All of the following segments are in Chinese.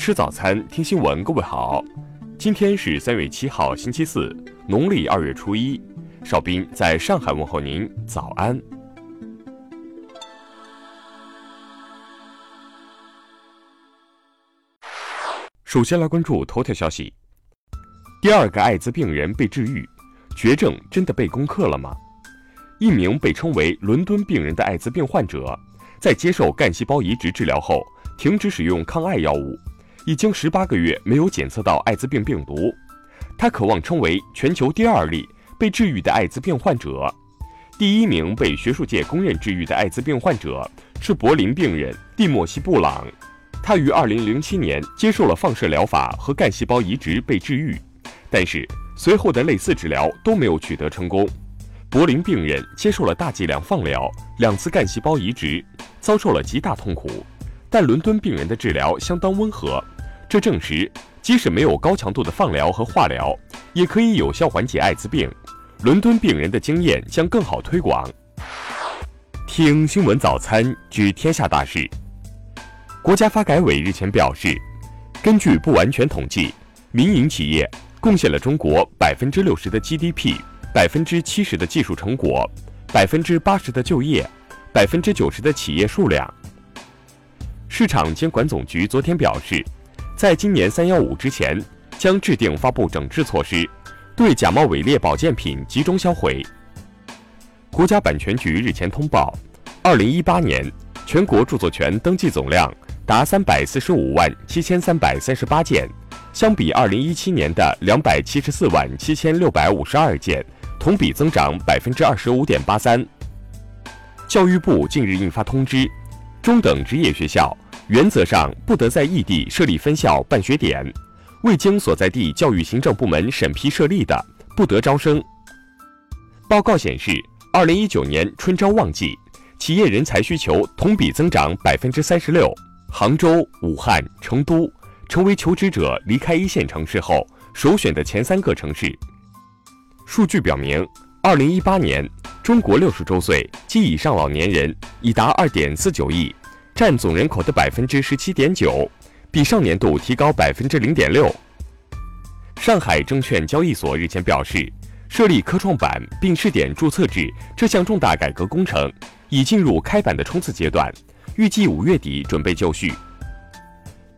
吃早餐，听新闻。各位好，今天是三月七号，星期四，农历二月初一。邵斌在上海问候您，早安。首先来关注头条消息：第二个艾滋病人被治愈，绝症真的被攻克了吗？一名被称为“伦敦病人”的艾滋病患者，在接受干细胞移植治疗后，停止使用抗艾药物。已经十八个月没有检测到艾滋病病毒，他渴望成为全球第二例被治愈的艾滋病患者。第一名被学术界公认治愈的艾滋病患者是柏林病人蒂莫西·布朗，他于二零零七年接受了放射疗法和干细胞移植被治愈，但是随后的类似治疗都没有取得成功。柏林病人接受了大剂量放疗、两次干细胞移植，遭受了极大痛苦。但伦敦病人的治疗相当温和，这证实即使没有高强度的放疗和化疗，也可以有效缓解艾滋病。伦敦病人的经验将更好推广。听新闻早餐知天下大事。国家发改委日前表示，根据不完全统计，民营企业贡献了中国百分之六十的 GDP，百分之七十的技术成果，百分之八十的就业，百分之九十的企业数量。市场监管总局昨天表示，在今年三幺五之前，将制定发布整治措施，对假冒伪劣保健品集中销毁。国家版权局日前通报，二零一八年全国著作权登记总量达三百四十五万七千三百三十八件，相比二零一七年的两百七十四万七千六百五十二件，同比增长百分之二十五点八三。教育部近日印发通知。中等职业学校原则上不得在异地设立分校办学点，未经所在地教育行政部门审批设立的，不得招生。报告显示，二零一九年春招旺季，企业人才需求同比增长百分之三十六，杭州、武汉、成都成为求职者离开一线城市后首选的前三个城市。数据表明，二零一八年。中国六十周岁及以上老年人已达二点四九亿，占总人口的百分之十七点九，比上年度提高百分之零点六。上海证券交易所日前表示，设立科创板并试点注册制这项重大改革工程已进入开板的冲刺阶段，预计五月底准备就绪。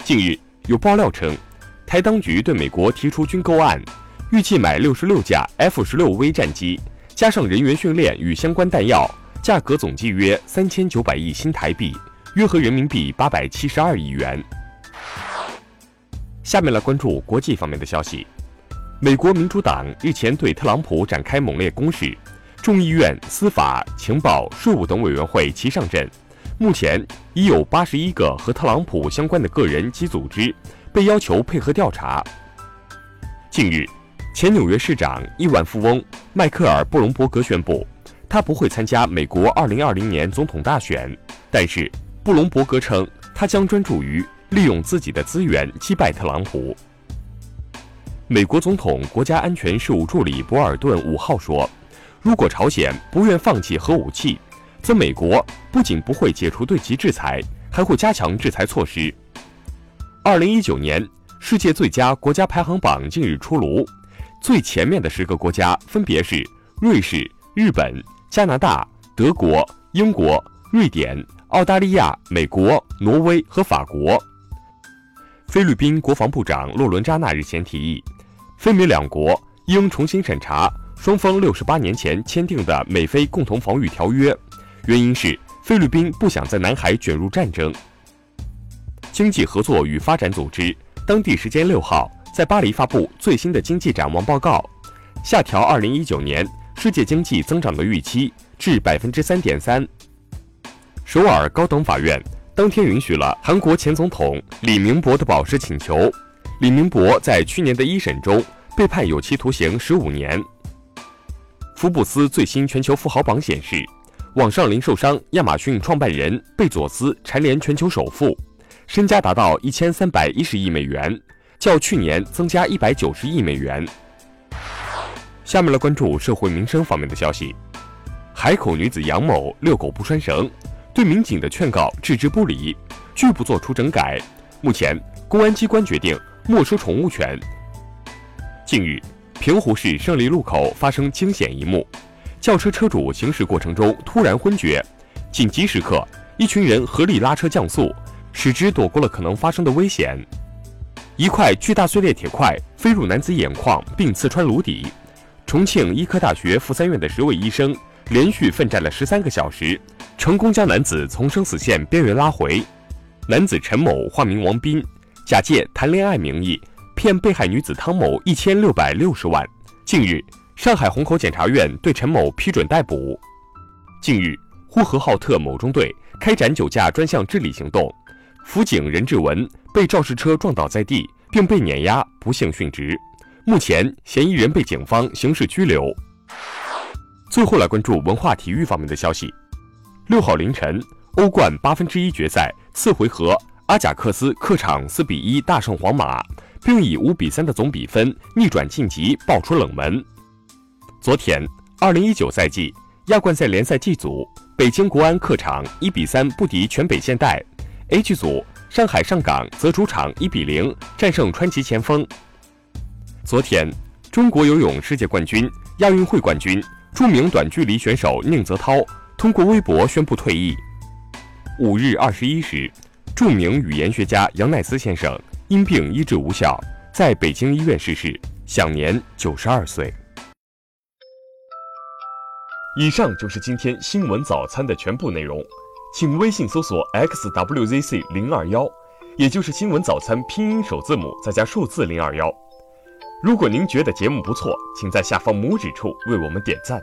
近日有爆料称，台当局对美国提出军购案，预计买六十六架 F 十六 V 战机。加上人员训练与相关弹药，价格总计约三千九百亿新台币，约合人民币八百七十二亿元。下面来关注国际方面的消息。美国民主党日前对特朗普展开猛烈攻势，众议院司法、情报、税务等委员会齐上阵。目前已有八十一个和特朗普相关的个人及组织被要求配合调查。近日。前纽约市长、亿万富翁迈克尔·布隆伯格宣布，他不会参加美国2020年总统大选。但是，布隆伯格称，他将专注于利用自己的资源击败特朗普。美国总统国家安全事务助理博尔顿五号说：“如果朝鲜不愿放弃核武器，则美国不仅不会解除对其制裁，还会加强制裁措施。”2019 年世界最佳国家排行榜近日出炉。最前面的十个国家分别是瑞士、日本、加拿大、德国、英国、瑞典、澳大利亚、美国、挪威和法国。菲律宾国防部长洛伦扎纳日前提议，菲美两国应重新审查双方六十八年前签订的美菲共同防御条约，原因是菲律宾不想在南海卷入战争。经济合作与发展组织当地时间六号。在巴黎发布最新的经济展望报告，下调二零一九年世界经济增长的预期至百分之三点三。首尔高等法院当天允许了韩国前总统李明博的保释请求。李明博在去年的一审中被判有期徒刑十五年。福布斯最新全球富豪榜显示，网上零售商亚马逊创办人贝佐斯蝉联全球首富，身家达到一千三百一十亿美元。较去年增加一百九十亿美元。下面来关注社会民生方面的消息。海口女子杨某遛狗不拴绳，对民警的劝告置之不理，拒不做出整改，目前，公安机关决定没收宠物犬。近日，平湖市胜利路口发生惊险一幕：轿车车主行驶过程中突然昏厥，紧急时刻，一群人合力拉车降速，使之躲过了可能发生的危险。一块巨大碎裂铁块飞入男子眼眶，并刺穿颅底。重庆医科大学附三院的十位医生连续奋战了十三个小时，成功将男子从生死线边缘拉回。男子陈某，化名王斌，假借谈恋爱名义骗被害女子汤某一千六百六十万。近日，上海虹口检察院对陈某批准逮捕。近日，呼和浩特某中队开展酒驾专项治理行动，辅警任志文被肇事车撞倒在地，并被碾压，不幸殉职。目前，嫌疑人被警方刑事拘留。最后来关注文化体育方面的消息。六号凌晨。欧冠八分之一决赛次回合，阿贾克斯客场四比一大胜皇马，并以五比三的总比分逆转晋级，爆出冷门。昨天，二零一九赛季亚冠赛联赛 G 组，北京国安客场一比三不敌全北现代；H 组，上海上港则主场一比零战胜川崎前锋。昨天，中国游泳世界冠军、亚运会冠军、著名短距离选手宁泽涛通过微博宣布退役。五日二十一时，著名语言学家杨乃斯先生因病医治无效，在北京医院逝世，享年九十二岁。以上就是今天新闻早餐的全部内容，请微信搜索 xwzc 零二幺，也就是新闻早餐拼音首字母再加数字零二幺。如果您觉得节目不错，请在下方拇指处为我们点赞。